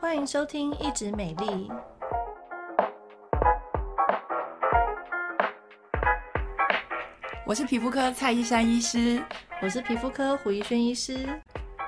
欢迎收听《一直美丽》，我是皮肤科蔡依珊医师，我是皮肤科胡怡轩医师。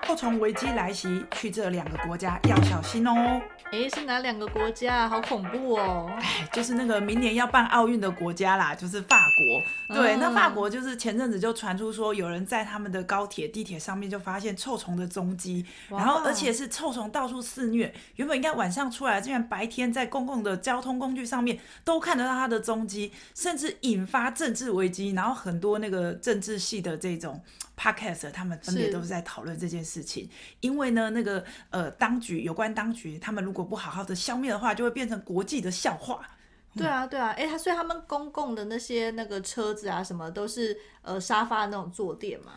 后虫危机来袭，去这两个国家要小心哦。哎，是哪两个国家？好恐怖哦！哎，就是那个明年要办奥运的国家啦，就是法国。对，嗯、那法国就是前阵子就传出说，有人在他们的高铁、地铁上面就发现臭虫的踪迹，然后而且是臭虫到处肆虐。原本应该晚上出来，竟然白天在公共的交通工具上面都看得到它的踪迹，甚至引发政治危机。然后很多那个政治系的这种 podcast，他们分别都是在讨论这件事情。因为呢，那个呃，当局有关当局，他们如果不好好的消灭的话，就会变成国际的笑话。对啊，对啊，哎，他所以他们公共的那些那个车子啊，什么都是呃沙发那种坐垫嘛。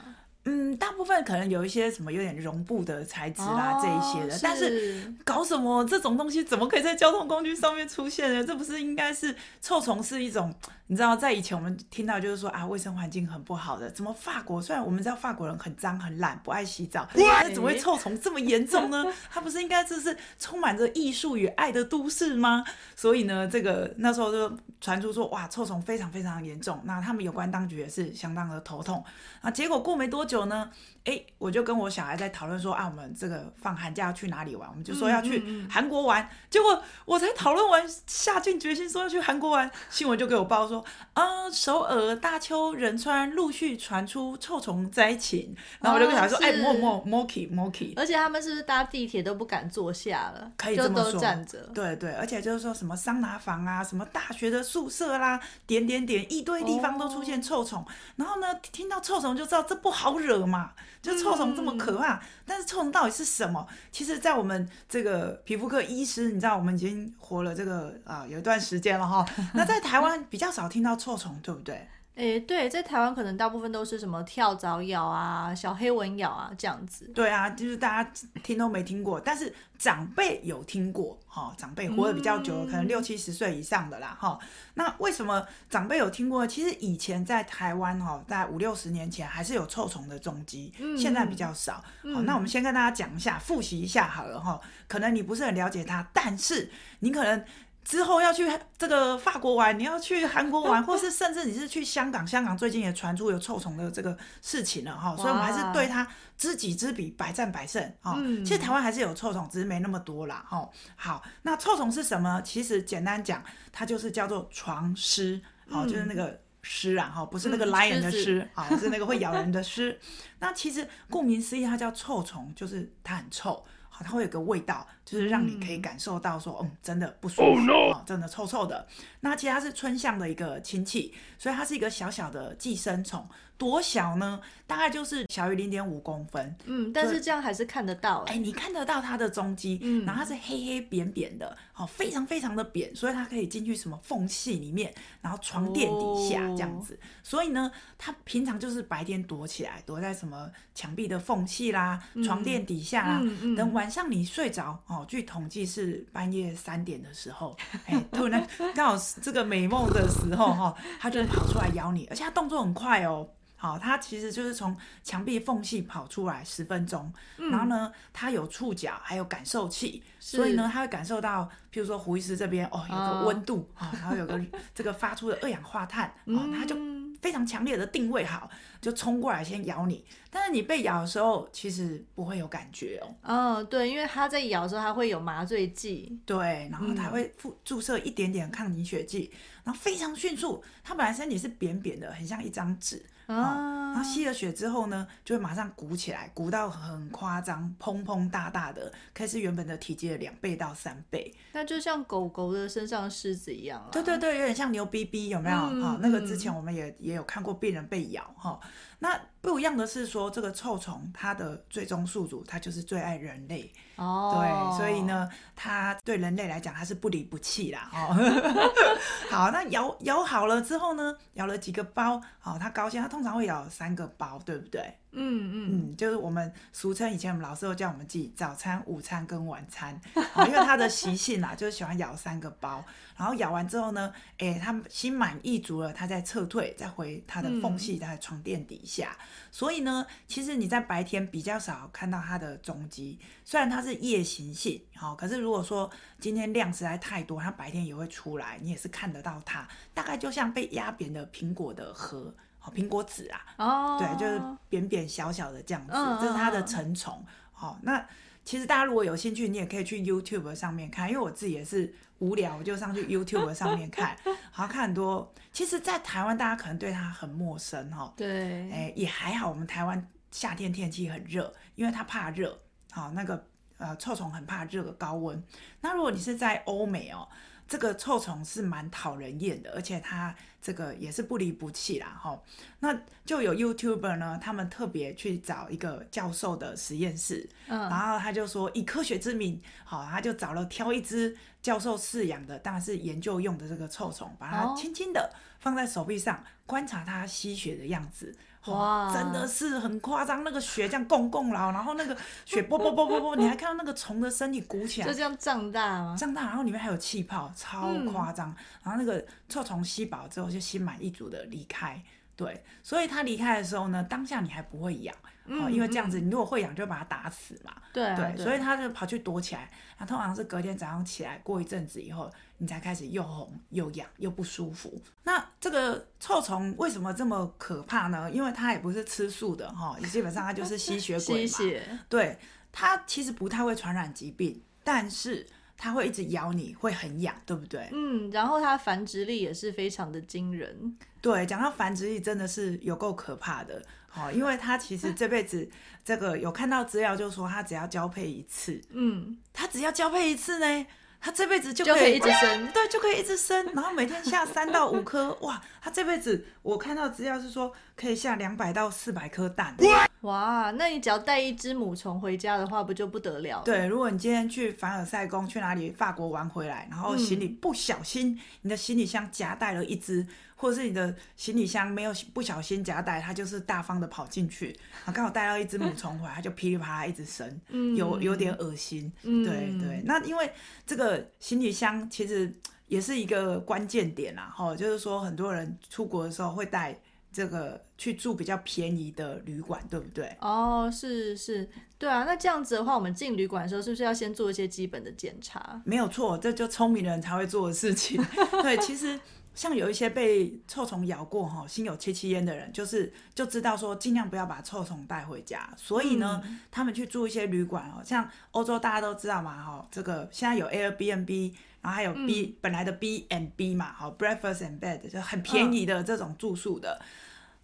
嗯，大部分可能有一些什么有点绒布的材质啦，哦、这一些的，是，但是搞什么这种东西怎么可以在交通工具上面出现呢？这不是应该是臭虫是一种，你知道，在以前我们听到就是说啊，卫生环境很不好的，怎么法国虽然我们知道法国人很脏很懒不爱洗澡，但是怎么会臭虫这么严重呢？它不是应该这是充满着艺术与爱的都市吗？所以呢，这个那时候就传出说哇，臭虫非常非常严重，那他们有关当局也是相当的头痛啊。结果过没多久。久呢，哎，我就跟我小孩在讨论说啊，我们这个放寒假要去哪里玩？我们就说要去韩国玩。嗯嗯嗯，结果我才讨论完，下定决心说要去韩国玩，新闻就给我报说啊，首尔、大邱、仁川陆续传出臭虫灾情。然后我就跟小孩说，哎、哦，莫莫莫 k 莫 k 而且他们是不是搭地铁都不敢坐下了？可以这么说，就都站着。对对，而且就是说什么桑拿房啊，什么大学的宿舍啦，点点点，一堆地方都出现臭虫。哦、然后呢，听到臭虫就知道这不好惹嘛，就臭虫这么可怕，嗯、但是臭虫到底是什么？其实，在我们这个皮肤科医师，你知道，我们已经活了这个啊、呃、有一段时间了哈。那在台湾比较少听到臭虫，对不对？哎，对，在台湾可能大部分都是什么跳蚤咬啊、小黑蚊咬啊这样子。对啊，就是大家听都没听过，但是长辈有听过哈、哦。长辈活得比较久，嗯、可能六七十岁以上的啦哈、哦。那为什么长辈有听过？其实以前在台湾哈、哦，在五六十年前还是有臭虫的踪迹，嗯、现在比较少。好、那我们先跟大家讲一下，复习一下好了哈、哦。可能你不是很了解它，但是你可能。之后要去这个法国玩，你要去韩国玩，或是甚至你是去香港，香港最近也传出有臭虫的这个事情了哈，所以我们还是对它知己知彼，百战百胜哈。嗯、其实台湾还是有臭虫，只是没那么多啦哈。好，那臭虫是什么？其实简单讲，它就是叫做床虱，好，就是那个虱啊哈，不是那个 lion 的虱啊，是那个会咬人的虱。那其实顾名思义，它叫臭虫，就是它很臭。好它会有个味道，就是让你可以感受到说，嗯，嗯，真的不舒服，oh, no. 真的臭臭的。那其实它是春象的一个亲戚，所以它是一个小小的寄生虫。多小呢？大概就是小于零点五公分。嗯，但是这样还是看得到。哎，你看得到它的踪迹。嗯，然后它是黑黑扁扁的，哦，非常非常的扁，所以它可以进去什么缝隙里面，然后床垫底下这样子。所以呢，它平常就是白天躲起来，躲在什么墙壁的缝隙啦、床垫底下啦。等晚上你睡着，哦，据统计是半夜三点的时候，哎，突然刚好这个美梦的时候哈，它就跑出来咬你，而且它动作很快哦。好，它其实就是从墙壁缝隙跑出来十分钟，嗯、然后呢，它有触角，还有感受器，所以呢，它会感受到，譬如说胡医师这边哦，有个温度啊、哦哦，然后有个 这个发出的二氧化碳，嗯、哦，它就非常强烈的定位好，就冲过来先咬你。但是你被咬的时候，其实不会有感觉哦。嗯，对，因为它在咬的时候，它会有麻醉剂，对，然后它会注注射一点点抗凝血剂，然后非常迅速。它本来身体是扁扁的，很像一张纸。啊，然后吸了血之后呢，就会马上鼓起来，鼓到很夸张，砰砰大大的，可以是原本的体积的两倍到三倍。那就像狗狗的身上的虱子一样啊。对对对，有点像牛逼逼，有没有？好、嗯，那个之前我们也也有看过病人被咬哈。那不一样的是说，这个臭虫它的最终宿主，它就是最爱人类哦。对，所以呢，它对人类来讲，它是不离不弃啦。哦，好，那咬咬好了之后呢，咬了几个包，好，它高兴，它通通常会咬三个包，对不对？嗯嗯嗯，就是我们俗称以前我们老师都叫我们记早餐、午餐跟晚餐，因为他的习性啊，就是喜欢咬三个包，然后咬完之后呢，哎，他心满意足了，他再撤退，再回他的缝隙，在床垫底下。嗯、所以呢，其实你在白天比较少看到他的踪迹，虽然他是夜行性，好，可是如果说今天量实在太多，他白天也会出来，你也是看得到他，大概就像被压扁的苹果的核。苹果籽啊，哦，对，就是扁扁小小的这样子，嗯、这是它的成虫。哦，那其实大家如果有兴趣，你也可以去 YouTube 上面看，因为我自己也是无聊，我就上去 YouTube 上面看，好看很多。其实，在台湾大家可能对它很陌生哈，哦、对，哎，也还好，我们台湾夏天天气很热，因为它怕热，好、哦，那个呃臭虫很怕热的高温。那如果你是在欧美哦。这个臭虫是蛮讨人厌的，而且它这个也是不离不弃啦，哈。那就有 YouTuber 呢，他们特别去找一个教授的实验室，嗯，然后他就说以科学之名，好，他就找了挑一只教授饲养的，当然是研究用的这个臭虫，把它轻轻的放在手臂上，观察它吸血的样子。哇，真的是很夸张，那个血这样拱拱然后，然后那个血啵啵啵啵啵，你还看到那个虫的身体鼓起来，就这样胀大吗？胀大，然后里面还有气泡，超夸张。嗯、然后那个臭虫吸饱之后就心满意足的离开，对，所以它离开的时候呢，当下你还不会痒。哦，因为这样子，你如果会痒，就把它打死嘛。对、啊、对，所以他就跑去躲起来。那通常是隔天早上起来，过一阵子以后，你才开始又红又痒又不舒服。那这个臭虫为什么这么可怕呢？因为它也不是吃素的哈，基本上它就 是吸血鬼嘛。吸血。对，它其实不太会传染疾病，但是它会一直咬你，会很痒，对不对？嗯，然后它繁殖力也是非常的惊人。对，讲到繁殖力，真的是有够可怕的。哦，因为他其实这辈子这个有看到资料，就是说他只要交配一次，嗯，他只要交配一次呢，他这辈子就可以，就可以一直生，对，就可以一直生，然后每天下三到五颗，哇，他这辈子我看到资料是说可以下两百到四百颗蛋，哇，那你只要带一只母虫回家的话，不就不得了了？对，如果你今天去凡尔赛宫去哪里法国玩回来，然后行李不小心，嗯、你的行李箱夹带了一只。或者是你的行李箱没有不小心夹带，它就是大方的跑进去，啊，刚好带到一只母 虫回来，它就噼里啪啦一直生，嗯、有有点恶心，嗯、对对。那因为这个行李箱其实也是一个关键点啦，哈，就是说很多人出国的时候会带这个去住比较便宜的旅馆，对不对？哦，是是，对啊。那这样子的话，我们进旅馆的时候是不是要先做一些基本的检查？没有错，这就聪明的人才会做的事情。对，其实。像有一些被臭虫咬过哈，心有戚戚焉的人，就是就知道说尽量不要把臭虫带回家。所以呢，嗯、他们去住一些旅馆哦，像欧洲大家都知道嘛哈，这个现在有 Airbnb，然后还有 B、嗯、本来的 B and B 嘛，好 Breakfast and Bed 就很便宜的这种住宿的，嗯、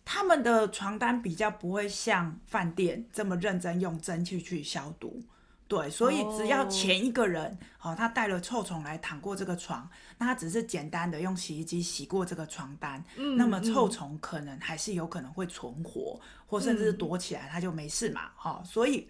他们的床单比较不会像饭店这么认真用蒸汽去消毒。对，所以只要前一个人，哦，他带了臭虫来躺过这个床，那他只是简单的用洗衣机洗过这个床单，嗯，那么臭虫可能还是有可能会存活，或甚至是躲起来，他就没事嘛，哈、嗯。所以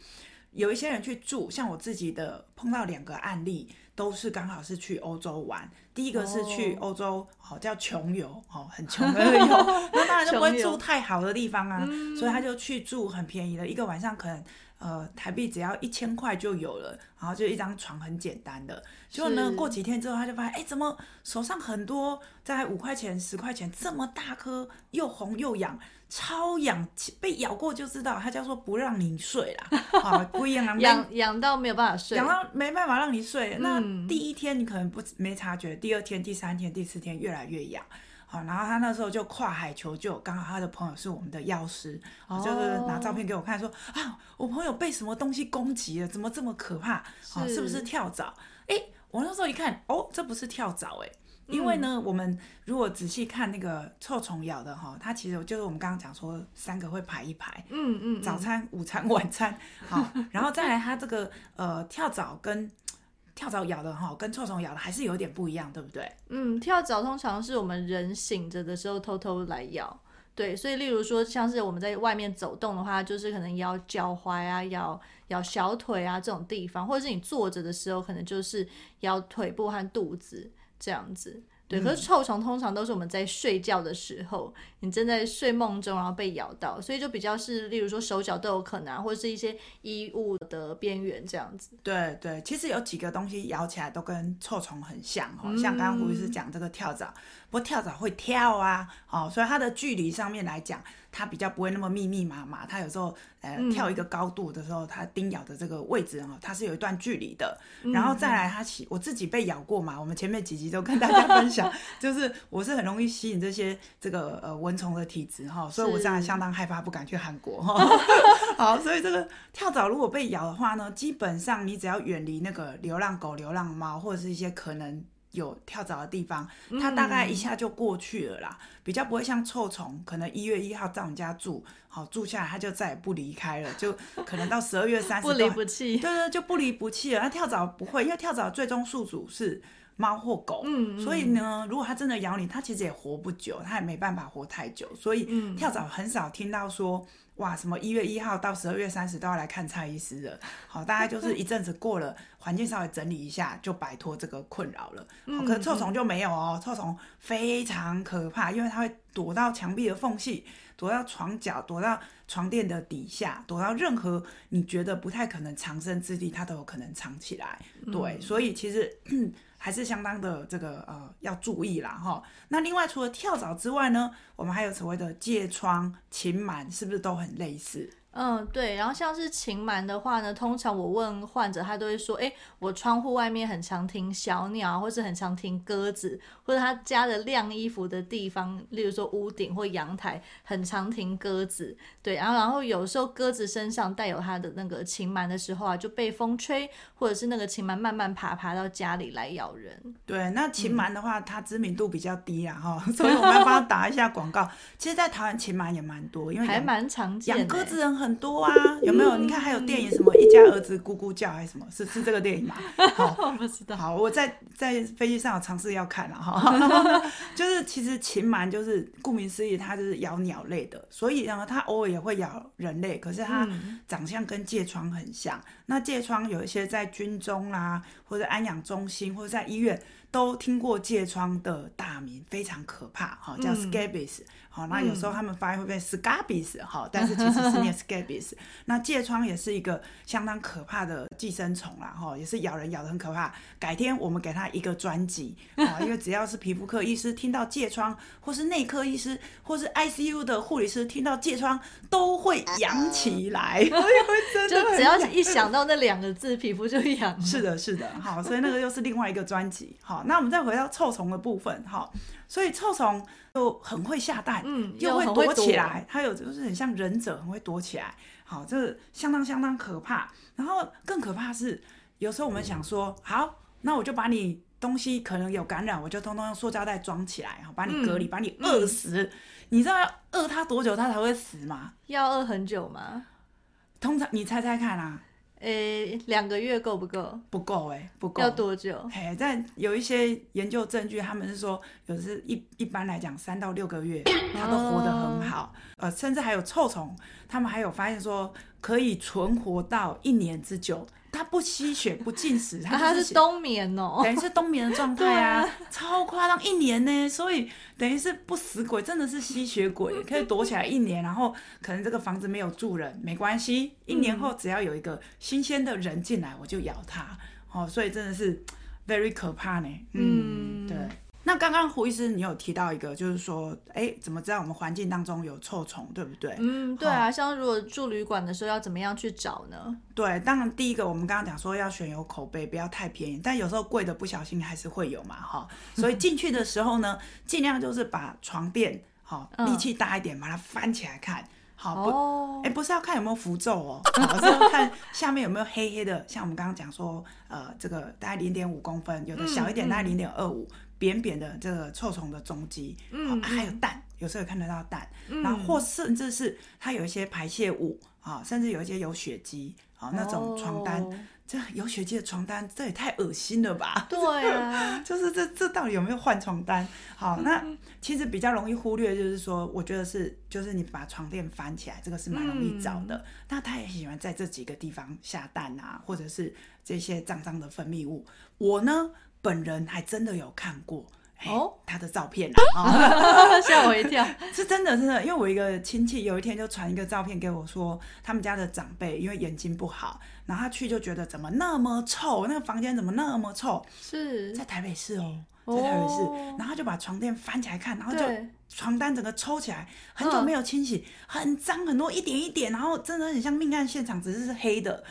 有一些人去住，像我自己的碰到两个案例，都是刚好是去欧洲玩。第一个是去欧洲，哦，叫穷游，哦，很穷的游，那当然就不会住太好的地方啊，嗯、所以他就去住很便宜的，一个晚上可能。呃，台币只要一千块就有了，然后就一张床很简单的。结果呢，过几天之后他就发现，哎，怎么手上很多在五块钱、十块钱这么大颗，又红又痒，超痒，被咬过就知道，他叫做不让你睡啦，好，不一样，痒痒到没有办法睡，痒到没办法让你睡。那第一天你可能不没察觉，第二天、第三天、第四天越来越痒。好，然后他那时候就跨海求救，刚好他的朋友是我们的药师，哦、就是拿照片给我看，说啊，我朋友被什么东西攻击了，怎么这么可怕？是，是不是跳蚤？哎，我那时候一看，哦，这不是跳蚤，哎，因为呢，嗯、我们如果仔细看那个臭虫咬的哈，它其实就是我们刚刚讲说三个会排一排，嗯嗯，嗯早餐、午餐、晚餐，好，然后再来它这个呃跳蚤跟。跳蚤咬的哈，跟臭虫咬的还是有点不一样，对不对？嗯，跳蚤通常是我们人醒着的时候偷偷来咬，对，所以例如说像是我们在外面走动的话，就是可能咬脚踝啊，咬咬小腿啊这种地方，或者是你坐着的时候，可能就是咬腿部和肚子这样子。对，可是臭虫通常都是我们在睡觉的时候，你正在睡梦中，然后被咬到，所以就比较是，例如说手脚都有可能啊，或者是一些衣物的边缘这样子。对对，其实有几个东西咬起来都跟臭虫很像哈，像刚刚胡医师讲这个跳蚤，不过跳蚤会跳啊，哦，所以它的距离上面来讲。它比较不会那么密密麻麻，它有时候呃跳一个高度的时候，它叮咬的这个位置啊，它是有一段距离的。然后再来，它吸我自己被咬过嘛，我们前面几集都跟大家分享，就是我是很容易吸引这些这个呃蚊虫的体质哈，所以我真的相当害怕，不敢去韩国哈。好，所以这个跳蚤如果被咬的话呢，基本上你只要远离那个流浪狗、流浪猫或者是一些可能。有跳蚤的地方，它大概一下就过去了啦，嗯、比较不会像臭虫，可能一月一号在我们家住，好住下来，它就再也不离开了，就可能到十二月三十，不离不弃，对对，就不离不弃了。那跳蚤不会，因为跳蚤最终宿主是猫或狗，嗯嗯，所以呢，如果它真的咬你，它其实也活不久，它也没办法活太久，所以跳蚤很少听到说。哇，什么一月一号到十二月三十都要来看蔡医师的，好，大概就是一阵子过了，环境稍微整理一下，就摆脱这个困扰了。好，可是臭虫就没有哦，臭虫非常可怕，因为它会躲到墙壁的缝隙，躲到床角，躲到床垫的底下，躲到任何你觉得不太可能藏身之地，它都有可能藏起来。对，所以其实。还是相当的这个呃要注意啦哈。那另外除了跳蚤之外呢，我们还有所谓的疥疮、禽螨，是不是都很类似？嗯，对，然后像是禽螨的话呢，通常我问患者，他都会说，哎，我窗户外面很常听小鸟，或是很常听鸽子，或者他家的晾衣服的地方，例如说屋顶或阳台，很常听鸽子。对，然后然后有时候鸽子身上带有它的那个禽螨的时候啊，就被风吹，或者是那个禽螨慢慢爬爬到家里来咬人。对，那禽螨的话，嗯、它知名度比较低啊哈，所以我们要帮它打一下广告。其实，在台湾禽螨也蛮多，因为还蛮常见。养鸽子人很多啊，有没有？你看还有电影什么一家儿子咕咕叫还是什么？是是这个电影吗？好，我不知道。好，我在在飞机上有尝试要看了哈。就是其实禽螨就是顾名思义，它就是咬鸟类的，所以呢，它偶尔也会咬人类。可是它长相跟疥疮很像。嗯、那疥疮有一些在军中啦、啊，或者安养中心，或者在医院。都听过疥疮的大名，非常可怕，哈，叫 scabies，好，那有时候他们发音会被 scabies，哈，但是其实是念 scabies。那疥疮也是一个相当可怕的寄生虫啦，哈，也是咬人咬的很可怕。改天我们给他一个专辑，啊，因为只要是皮肤科医师听到疥疮，或是内科医师，或是 ICU 的护理师听到疥疮，都会痒起来，就只要一想到那两个字，皮肤就痒。是的，是的，好，所以那个又是另外一个专辑，好。那我们再回到臭虫的部分，哈，所以臭虫就很会下蛋，嗯，又会躲起来，它有就是很像忍者，很会躲起来，好，这相当相当可怕。然后更可怕是，有时候我们想说，好，那我就把你东西可能有感染，我就通通用塑胶袋装起来，好，把你隔离，把你饿死。嗯、你知道要饿它多久它才会死吗？要饿很久吗？通常你猜猜看啊。诶，两个月够不够？不够诶，不够。要多久？嘿，但有一些研究证据，他们是说，有的是一一般来讲，三到六个月，它都活得很好。哦、呃，甚至还有臭虫，他们还有发现说，可以存活到一年之久。它不吸血不进食，它、啊、是冬眠哦，等于是冬眠的状态啊，啊。超夸张，一年呢，所以等于是不死鬼，真的是吸血鬼，可以躲起来一年，然后可能这个房子没有住人，没关系，一年后只要有一个新鲜的人进来，我就咬他，哦，所以真的是 very 可怕呢，嗯，嗯。对。那刚刚胡医师，你有提到一个，就是说，哎，怎么知道我们环境当中有臭虫，对不对？嗯，对啊。像如果住旅馆的时候，要怎么样去找呢？对，当然第一个，我们刚刚讲说要选有口碑，不要太便宜，但有时候贵的不小心还是会有嘛，哈。所以进去的时候呢，尽量就是把床垫，好，力气大一点，把它翻起来看，好不？哎，不是要看有没有符咒哦，而是要看下面有没有黑黑的，像我们刚刚讲说，呃，这个大概零点五公分，有的小一点，大概零点二五。扁扁的这个臭虫的踪迹，嗯，还有蛋，有时候看得到蛋，嗯、然后或甚至是它有一些排泄物啊，甚至有一些有血迹啊，那种床单，哦、这有血迹的床单，这也太恶心了吧？对啊，就是这这到底有没有换床单？好，那其实比较容易忽略，就是说，我觉得是就是你把床垫翻起来，这个是蛮容易找的。嗯、那他也喜欢在这几个地方下蛋啊，或者是这些脏脏的分泌物。我呢？本人还真的有看过，哦，他的照片啊，吓我一跳，是真的，真的，因为我一个亲戚有一天就传一个照片给我说，说他们家的长辈因为眼睛不好，然后他去就觉得怎么那么臭，那个房间怎么那么臭？是。在台北市哦，在台北市，哦、然后他就把床垫翻起来看，然后就床单整个抽起来，很久没有清洗，很脏很多一点一点，然后真的很像命案现场，只是是黑的。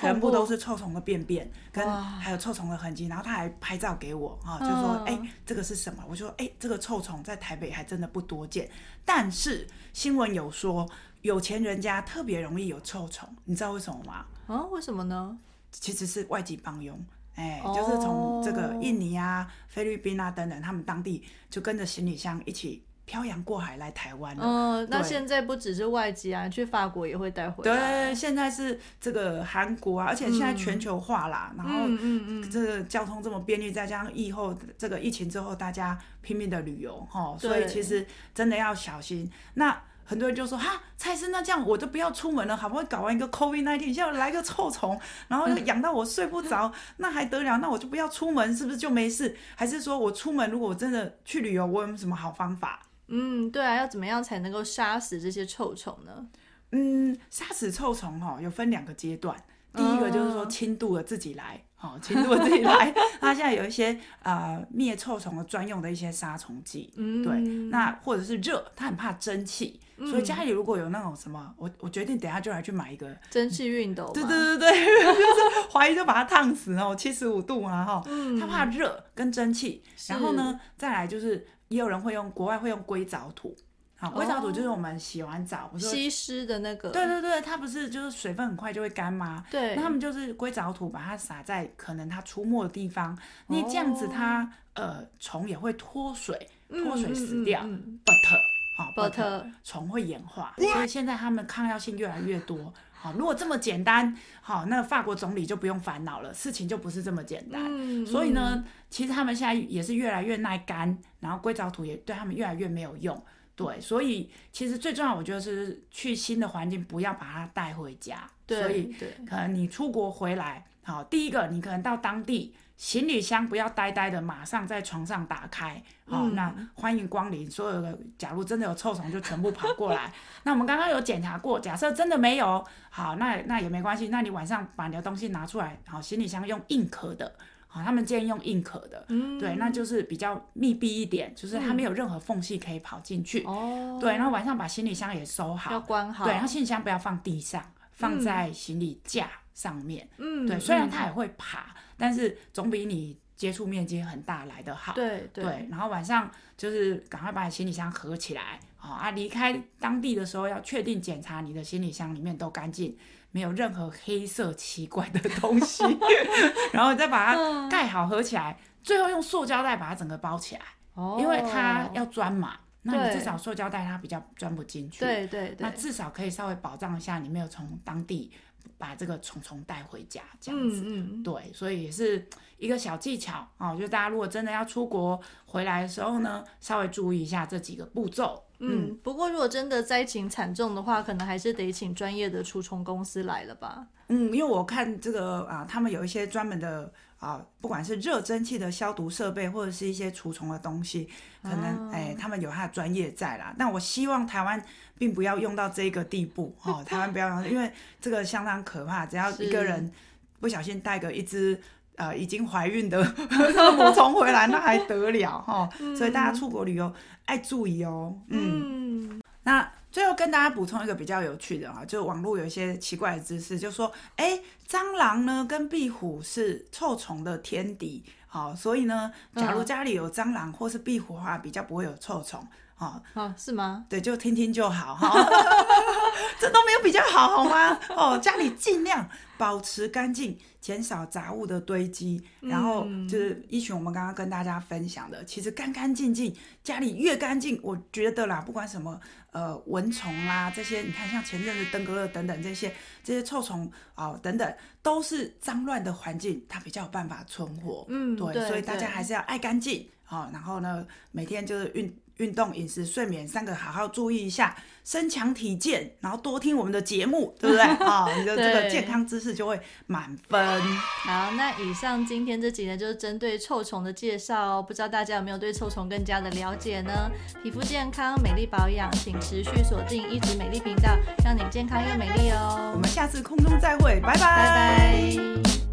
全部都是臭虫的便便，跟还有臭虫的痕迹，然后他还拍照给我啊，就说：“哎、欸，这个是什么？”我说：“哎、欸，这个臭虫在台北还真的不多见，但是新闻有说有钱人家特别容易有臭虫，你知道为什么吗？啊，为什么呢？其实是外籍帮佣，哎、欸，就是从这个印尼啊、菲律宾啊等等，他们当地就跟着行李箱一起。”漂洋过海来台湾了。嗯，那现在不只是外籍啊，去法国也会带回来。对，现在是这个韩国啊，而且现在全球化啦，嗯、然后嗯嗯，这个交通这么便利，再加上疫后这个疫情之后，大家拼命的旅游哈，所以其实真的要小心。那很多人就说哈，蔡司，那这样我就不要出门了，好不容易搞完一个 COVID-19，现在来个臭虫，然后又痒到我睡不着，那还得了？那我就不要出门，是不是就没事？还是说我出门，如果我真的去旅游，我有什么好方法？嗯，对啊，要怎么样才能够杀死这些臭虫呢？嗯，杀死臭虫哈、哦，有分两个阶段。第一个就是说轻度的自己来，哦，哦，轻度的自己来。它现在有一些呃灭臭虫的专用的一些杀虫剂，嗯，对。那或者是热，它很怕蒸汽，嗯、所以家里如果有那种什么，我我决定等下就来去买一个蒸汽熨斗。对对对对，就是 怀疑就把它烫死哦，七十五度啊哈，嗯、它怕热跟蒸汽。然后呢，再来就是。也有人会用国外会用硅藻土，好，硅藻土就是我们洗完澡不是吸湿的那个，对对对，它不是就是水分很快就会干吗？对，那他们就是硅藻土，把它撒在可能它出没的地方，你这样子它呃虫也会脱水，脱水死掉，but 好，but 虫会演化，所以现在他们抗药性越来越多。好，如果这么简单，好，那法国总理就不用烦恼了，事情就不是这么简单。嗯、所以呢，其实他们现在也是越来越耐干，然后硅藻土也对他们越来越没有用。对，所以其实最重要，我觉得是去新的环境，不要把它带回家。对，所以可能你出国回来，好，第一个你可能到当地。行李箱不要呆呆的，马上在床上打开。好、嗯哦，那欢迎光临。所有的，假如真的有臭虫，就全部跑过来。那我们刚刚有检查过，假设真的没有，好，那那也没关系。那你晚上把你的东西拿出来，好，行李箱用硬壳的，好，他们建议用硬壳的，嗯、对，那就是比较密闭一点，就是它没有任何缝隙可以跑进去。哦、嗯，对，然后晚上把行李箱也收好，要关好。对，然后行李箱不要放地上，放在行李架上面。嗯，对，虽然它也会爬。但是总比你接触面积很大来的好。对对，对。然后晚上就是赶快把行李箱合起来，好啊，离开当地的时候要确定检查你的行李箱里面都干净，没有任何黑色奇怪的东西，然后再把它盖好合起来，最后用塑胶袋把它整个包起来，哦，因为它要钻嘛，那你至少塑胶袋它比较钻不进去，对对对，那至少可以稍微保障一下你没有从当地。把这个虫虫带回家，这样子，嗯嗯、对，所以也是一个小技巧啊。我觉得大家如果真的要出国回来的时候呢，稍微注意一下这几个步骤。嗯，嗯不过如果真的灾情惨重的话，可能还是得请专业的除虫公司来了吧。嗯，因为我看这个啊，他们有一些专门的。啊，不管是热蒸汽的消毒设备，或者是一些除虫的东西，可能哎、欸，他们有他的专业在啦。但我希望台湾并不要用到这个地步，哦，台湾不要用，因为这个相当可怕。只要一个人不小心带个一只呃已经怀孕的 母虫回来，那还得了哈？哦、所以大家出国旅游爱注意哦。嗯，嗯那。最后跟大家补充一个比较有趣的啊，就网络有一些奇怪的知识，就说，哎，蟑螂呢跟壁虎是臭虫的天敌，好，所以呢，假如家里有蟑螂或是壁虎的话，比较不会有臭虫。哦，哦，是吗？对，就听听就好哈，这都没有比较好，好吗？哦，家里尽量保持干净，减少杂物的堆积，然后就是一群我们刚刚跟大家分享的，其实干干净净，家里越干净，我觉得啦，不管什么呃蚊虫啦这些，你看像前阵子登革热等等这些这些臭虫啊、哦、等等，都是脏乱的环境，它比较有办法存活。嗯，对，对，所以大家还是要爱干净。好，然后呢，每天就是运。运动、饮食、睡眠三个好好注意一下，身强体健，然后多听我们的节目，对不对啊、哦？你的这个健康知识就会满分。好，那以上今天这集呢，就是针对臭虫的介绍哦。不知道大家有没有对臭虫更加的了解呢？皮肤健康、美丽保养，请持续锁定一直美丽频道，让你健康又美丽哦。我们下次空中再会，拜拜。拜拜。